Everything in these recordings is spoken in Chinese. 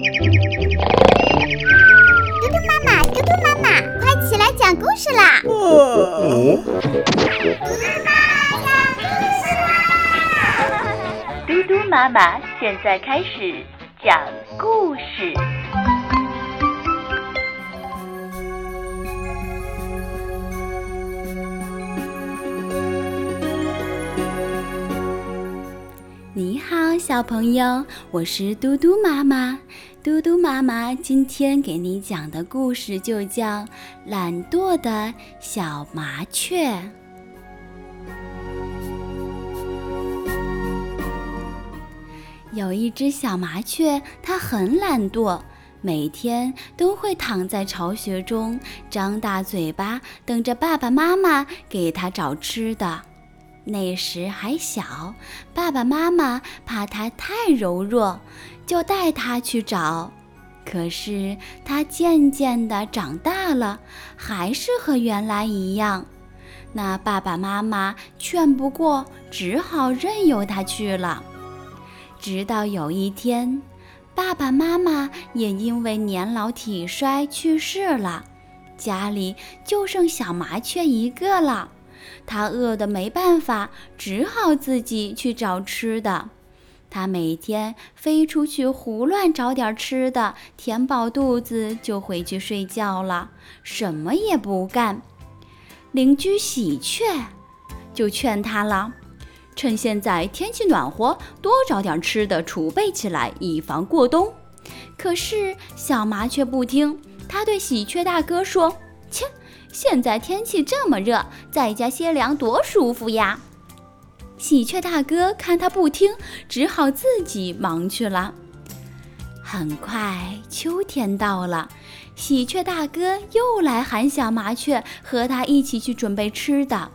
嘟嘟妈妈，嘟嘟妈妈，快起来讲故事啦！嘟嘟妈妈现在开始讲故事。你好，小朋友，我是嘟嘟妈妈。嘟嘟妈妈今天给你讲的故事就叫《懒惰的小麻雀》。有一只小麻雀，它很懒惰，每天都会躺在巢穴中，张大嘴巴，等着爸爸妈妈给它找吃的。那时还小，爸爸妈妈怕它太柔弱，就带它去找。可是它渐渐地长大了，还是和原来一样。那爸爸妈妈劝不过，只好任由它去了。直到有一天，爸爸妈妈也因为年老体衰去世了，家里就剩小麻雀一个了。它饿得没办法，只好自己去找吃的。它每天飞出去胡乱找点吃的，填饱肚子就回去睡觉了，什么也不干。邻居喜鹊就劝它了。趁现在天气暖和，多找点吃的储备起来，以防过冬。可是小麻雀不听，它对喜鹊大哥说：“切，现在天气这么热，在家歇凉多舒服呀！”喜鹊大哥看他不听，只好自己忙去了。很快秋天到了，喜鹊大哥又来喊小麻雀和他一起去准备吃的。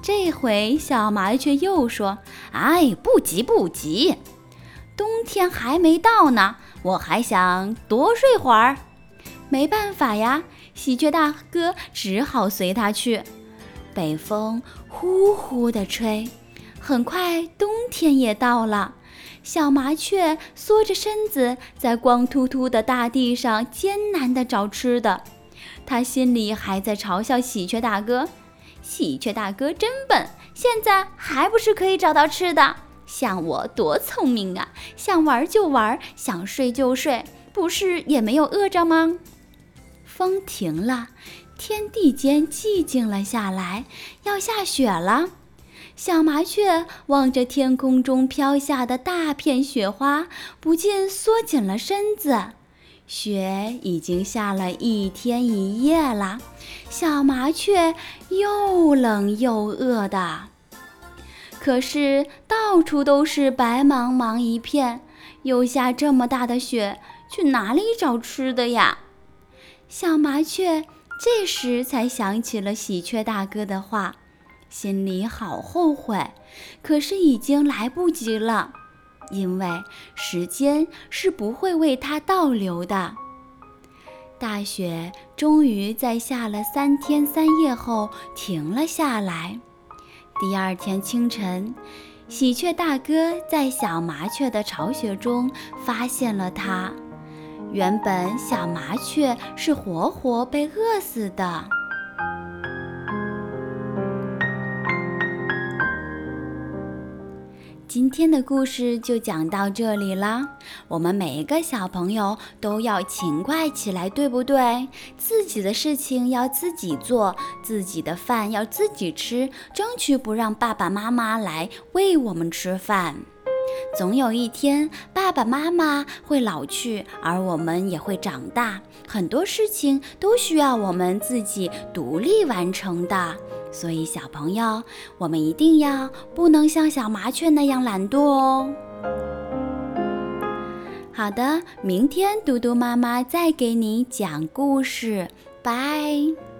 这回小麻雀又说：“哎，不急不急，冬天还没到呢，我还想多睡会儿。”没办法呀，喜鹊大哥只好随他去。北风呼呼地吹，很快冬天也到了。小麻雀缩着身子在光秃秃的大地上艰难地找吃的，它心里还在嘲笑喜鹊大哥。喜鹊大哥真笨，现在还不是可以找到吃的？像我多聪明啊！想玩就玩，想睡就睡，不是也没有饿着吗？风停了，天地间寂静了下来，要下雪了。小麻雀望着天空中飘下的大片雪花，不禁缩紧了身子。雪已经下了一天一夜了，小麻雀又冷又饿的。可是到处都是白茫茫一片，又下这么大的雪，去哪里找吃的呀？小麻雀这时才想起了喜鹊大哥的话，心里好后悔，可是已经来不及了。因为时间是不会为它倒流的。大雪终于在下了三天三夜后停了下来。第二天清晨，喜鹊大哥在小麻雀的巢穴中发现了它。原本小麻雀是活活被饿死的。今天的故事就讲到这里啦。我们每一个小朋友都要勤快起来，对不对？自己的事情要自己做，自己的饭要自己吃，争取不让爸爸妈妈来喂我们吃饭。总有一天，爸爸妈妈会老去，而我们也会长大，很多事情都需要我们自己独立完成的。所以，小朋友，我们一定要不能像小麻雀那样懒惰哦。好的，明天嘟嘟妈妈再给你讲故事，拜。